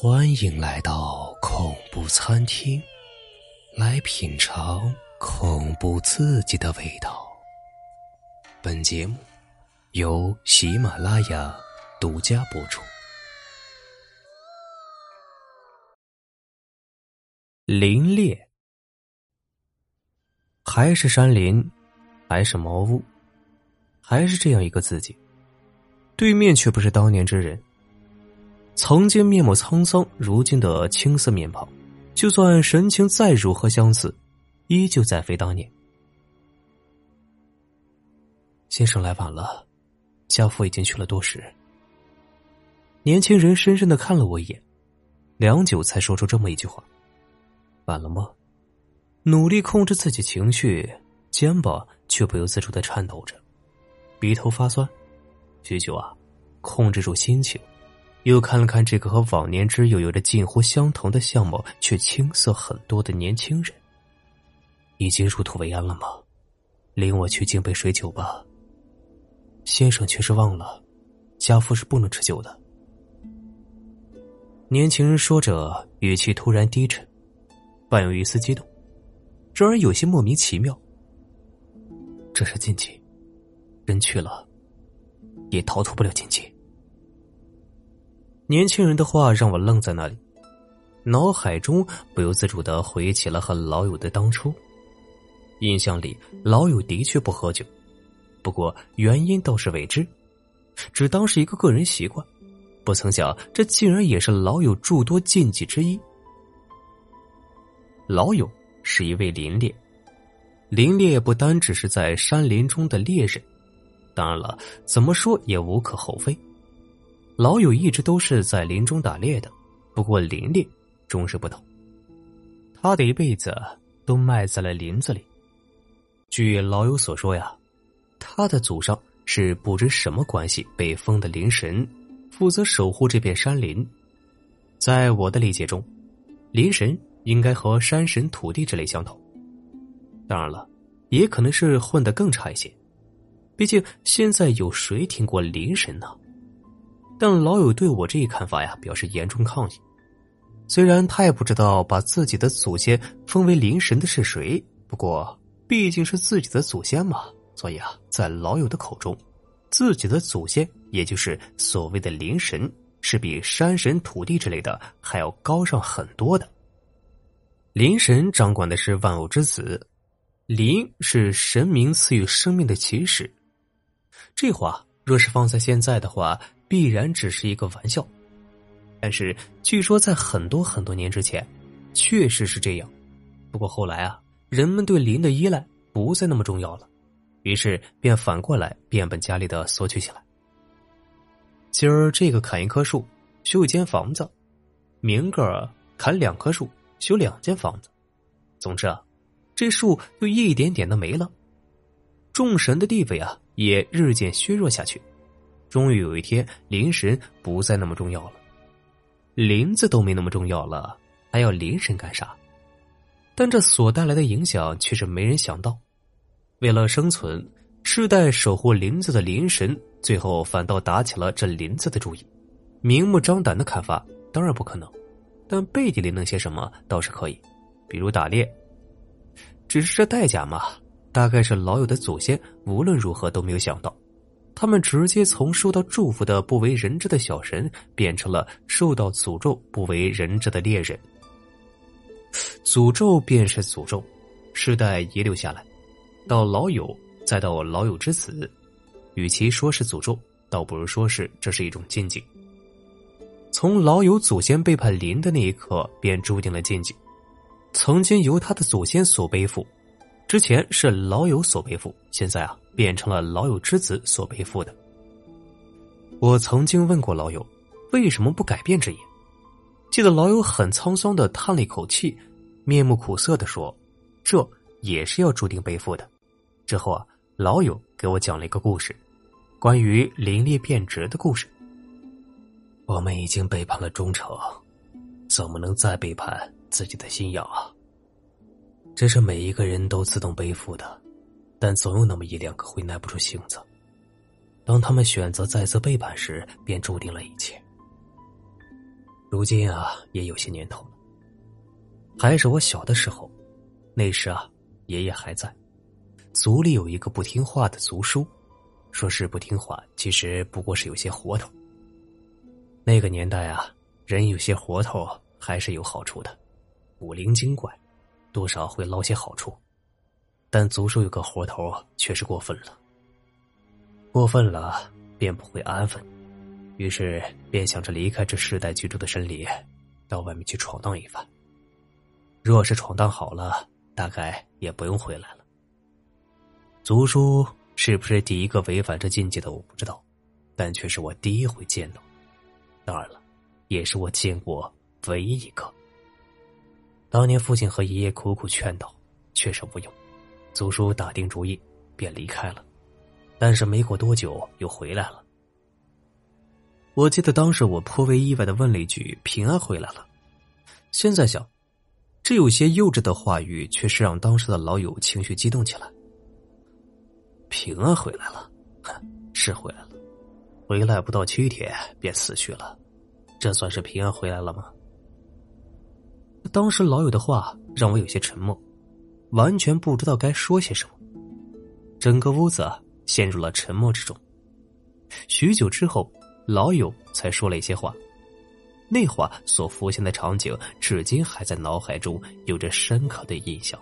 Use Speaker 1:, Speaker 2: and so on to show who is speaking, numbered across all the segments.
Speaker 1: 欢迎来到恐怖餐厅，来品尝恐怖刺激的味道。本节目由喜马拉雅独家播出。林烈，还是山林，还是茅屋，还是这样一个自己，对面却不是当年之人。曾经面目沧桑，如今的青涩面庞，就算神情再如何相似，依旧再非当年。先生来晚了，家父已经去了多时。年轻人深深的看了我一眼，良久才说出这么一句话：“晚了吗？”努力控制自己情绪，肩膀却不由自主的颤抖着，鼻头发酸，许久啊，控制住心情。又看了看这个和往年之友有着近乎相同的相貌却青涩很多的年轻人，已经入土为安了吗？领我去敬杯水酒吧。先生却是忘了，家父是不能吃酒的。年轻人说着，语气突然低沉，伴有一丝激动，让人有些莫名其妙。这是禁忌，人去了，也逃脱不了禁忌。年轻人的话让我愣在那里，脑海中不由自主的回忆起了和老友的当初。印象里，老友的确不喝酒，不过原因倒是未知，只当是一个个人习惯。不曾想，这竟然也是老友诸多禁忌之一。老友是一位林猎，林猎不单只是在山林中的猎人，当然了，怎么说也无可厚非。老友一直都是在林中打猎的，不过林猎终是不同。他的一辈子都埋在了林子里。据老友所说呀，他的祖上是不知什么关系被封的林神，负责守护这片山林。在我的理解中，林神应该和山神、土地之类相同。当然了，也可能是混得更差一些。毕竟现在有谁听过林神呢？但老友对我这一看法呀，表示严重抗议。虽然他也不知道把自己的祖先封为灵神的是谁，不过毕竟是自己的祖先嘛，所以啊，在老友的口中，自己的祖先也就是所谓的灵神，是比山神、土地之类的还要高上很多的。灵神掌管的是万物之子，灵是神明赐予生命的起始。这话若是放在现在的话。必然只是一个玩笑，但是据说在很多很多年之前，确实是这样。不过后来啊，人们对林的依赖不再那么重要了，于是便反过来变本加厉的索取起来。今儿这个砍一棵树修一间房子，明个砍两棵树修两间房子，总之啊，这树就一点点的没了，众神的地位啊也日渐削弱下去。终于有一天，灵神不再那么重要了，林子都没那么重要了，还要灵神干啥？但这所带来的影响却是没人想到。为了生存，世代守护林子的灵神，最后反倒打起了这林子的主意。明目张胆的砍伐当然不可能，但背地里弄些什么倒是可以，比如打猎。只是这代价嘛，大概是老友的祖先无论如何都没有想到。他们直接从受到祝福的不为人知的小神，变成了受到诅咒不为人知的猎人。诅咒便是诅咒，世代遗留下来，到老友，再到老友之子，与其说是诅咒，倒不如说是这是一种禁忌。从老友祖先背叛林的那一刻，便注定了禁忌，曾经由他的祖先所背负。之前是老友所背负，现在啊变成了老友之子所背负的。我曾经问过老友，为什么不改变职业？记得老友很沧桑的叹了一口气，面目苦涩的说：“这也是要注定背负的。”之后啊，老友给我讲了一个故事，关于林烈变职的故事。我们已经背叛了忠诚，怎么能再背叛自己的信仰啊？这是每一个人都自动背负的，但总有那么一两个会耐不住性子。当他们选择再次背叛时，便注定了一切。如今啊，也有些年头了。还是我小的时候，那时啊，爷爷还在，族里有一个不听话的族叔，说是不听话，其实不过是有些活头。那个年代啊，人有些活头还是有好处的，古灵精怪，多少会捞些好处。但族叔有个活头却是过分了，过分了便不会安分，于是便想着离开这世代居住的山里，到外面去闯荡一番。若是闯荡好了，大概也不用回来了。族叔是不是第一个违反这禁忌的，我不知道，但却是我第一回见到。当然了，也是我见过唯一一个。当年父亲和爷爷苦苦劝导，却是无用。族叔打定主意，便离开了。但是没过多久，又回来了。我记得当时我颇为意外的问了一句：“平安回来了。”现在想。这有些幼稚的话语，却是让当时的老友情绪激动起来。平安回来了，是回来了，回来不到七天便死去了，这算是平安回来了吗？当时老友的话让我有些沉默，完全不知道该说些什么。整个屋子陷入了沉默之中。许久之后，老友才说了一些话。那话所浮现的场景，至今还在脑海中有着深刻的印象。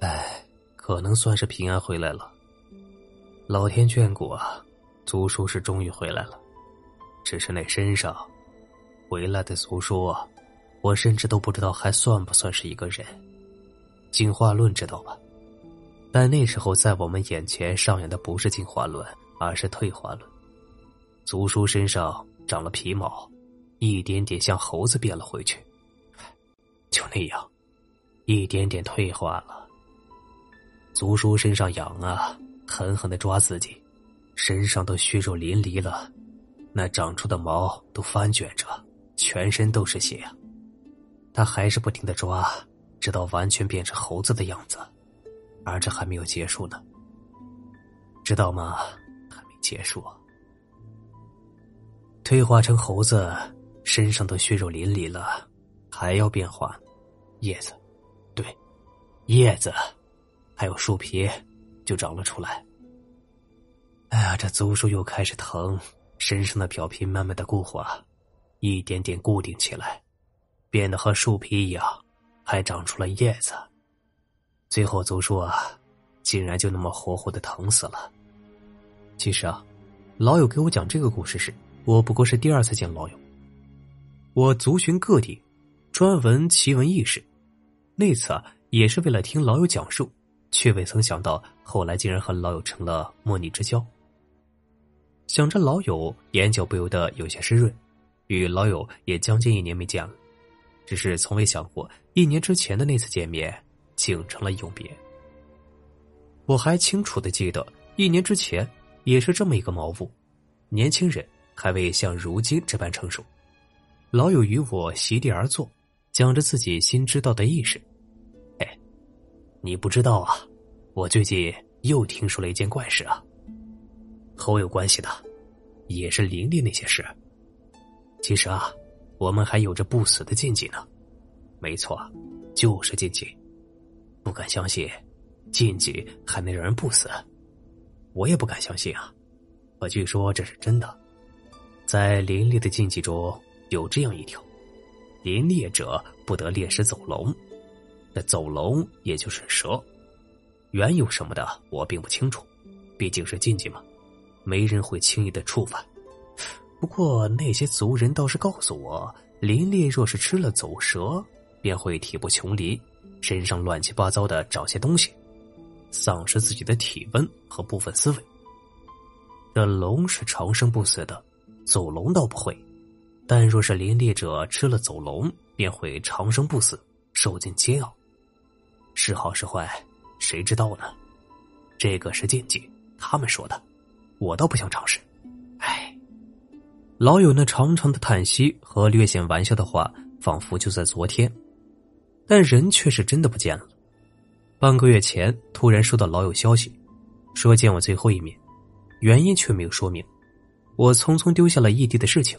Speaker 1: 哎，可能算是平安回来了。老天眷顾啊，族叔是终于回来了。只是那身上回来的族叔啊，我甚至都不知道还算不算是一个人。进化论知道吧？但那时候在我们眼前上演的不是进化论，而是退化论。族叔身上。长了皮毛，一点点像猴子变了回去，就那样，一点点退化了。族叔身上痒啊，狠狠的抓自己，身上都血肉淋漓了，那长出的毛都翻卷着，全身都是血啊。他还是不停的抓，直到完全变成猴子的样子，而这还没有结束呢，知道吗？还没结束。退化成猴子，身上的血肉淋漓了，还要变化，叶子，对，叶子，还有树皮，就长了出来。哎呀，这族树又开始疼，身上的表皮慢慢的固化，一点点固定起来，变得和树皮一样，还长出了叶子。最后，族树啊，竟然就那么活活的疼死了。其实啊，老友给我讲这个故事时。我不过是第二次见老友，我族寻各地，专闻奇闻异事。那次啊，也是为了听老友讲述，却未曾想到后来竟然和老友成了莫逆之交。想着老友，眼角不由得有些湿润。与老友也将近一年没见了，只是从未想过一年之前的那次见面竟成了永别。我还清楚的记得，一年之前也是这么一个毛物，年轻人。还未像如今这般成熟，老友与我席地而坐，讲着自己新知道的意识。哎，你不知道啊，我最近又听说了一件怪事啊，和我有关系的，也是灵力那些事。其实啊，我们还有着不死的禁忌呢。没错，就是禁忌。不敢相信，禁忌还能让人不死，我也不敢相信啊。可据说这是真的。在林猎的禁忌中有这样一条：林猎者不得猎食走龙。那走龙也就是蛇，缘由什么的我并不清楚，毕竟是禁忌嘛，没人会轻易的触犯。不过那些族人倒是告诉我，林猎若是吃了走蛇，便会体不穷离，身上乱七八糟的找些东西，丧失自己的体温和部分思维。这龙是长生不死的。走龙倒不会，但若是林猎者吃了走龙，便会长生不死，受尽煎熬。是好是坏，谁知道呢？这个是禁忌，他们说的，我倒不想尝试。老友那长长的叹息和略显玩笑的话，仿佛就在昨天，但人却是真的不见了。半个月前，突然收到老友消息，说见我最后一面，原因却没有说明。我匆匆丢下了异地的事情，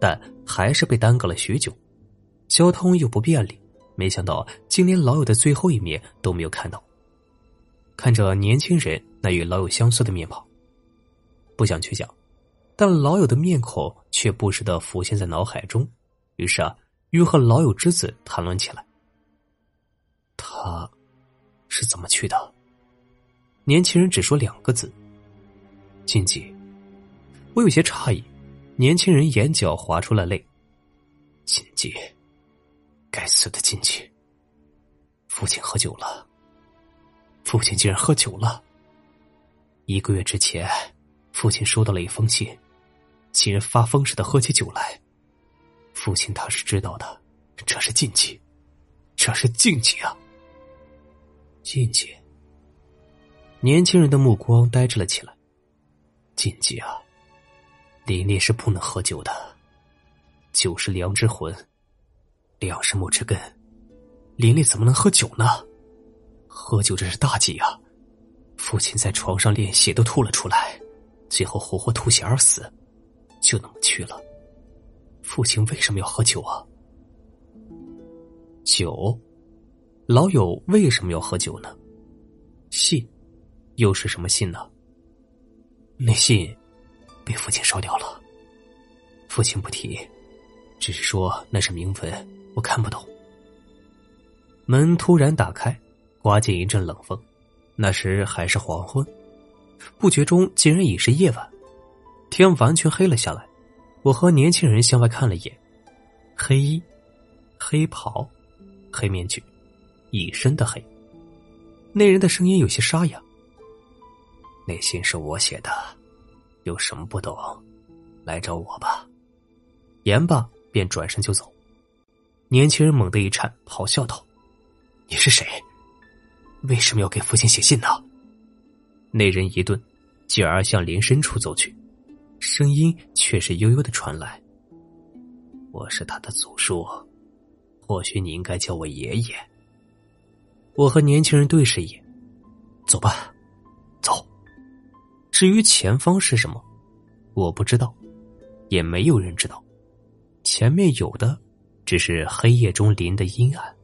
Speaker 1: 但还是被耽搁了许久。交通又不便利，没想到竟连老友的最后一面都没有看到。看着年轻人那与老友相似的面庞，不想去想，但老友的面孔却不时的浮现在脑海中。于是啊，又和老友之子谈论起来。他是怎么去的？年轻人只说两个字：禁忌。我有些诧异，年轻人眼角滑出了泪。禁忌。该死的禁忌！父亲喝酒了。父亲竟然喝酒了。一个月之前，父亲收到了一封信，竟然发疯似的喝起酒来。父亲他是知道的，这是禁忌，这是禁忌啊！禁忌。年轻人的目光呆滞了起来。禁忌啊！林烈是不能喝酒的，酒是良之魂。粮食木之根，林丽怎么能喝酒呢？喝酒这是大忌啊！父亲在床上连血都吐了出来，最后活活吐血而死，就那么去了。父亲为什么要喝酒啊？酒，老友为什么要喝酒呢？信，又是什么信呢？那信被父亲烧掉了。父亲不提，只是说那是铭文。我看不懂。门突然打开，刮进一阵冷风。那时还是黄昏，不觉中竟然已是夜晚，天完全黑了下来。我和年轻人向外看了一眼，黑衣、黑袍、黑面具，一身的黑。那人的声音有些沙哑：“那信是我写的，有什么不懂，来找我吧。”言罢，便转身就走。年轻人猛地一颤，咆哮道：“你是谁？为什么要给父亲写信呢？”那人一顿，继而向林深处走去，声音却是悠悠的传来：“我是他的祖叔，或许你应该叫我爷爷。”我和年轻人对视一眼，走吧，走。至于前方是什么，我不知道，也没有人知道。前面有的。只是黑夜中林的阴暗。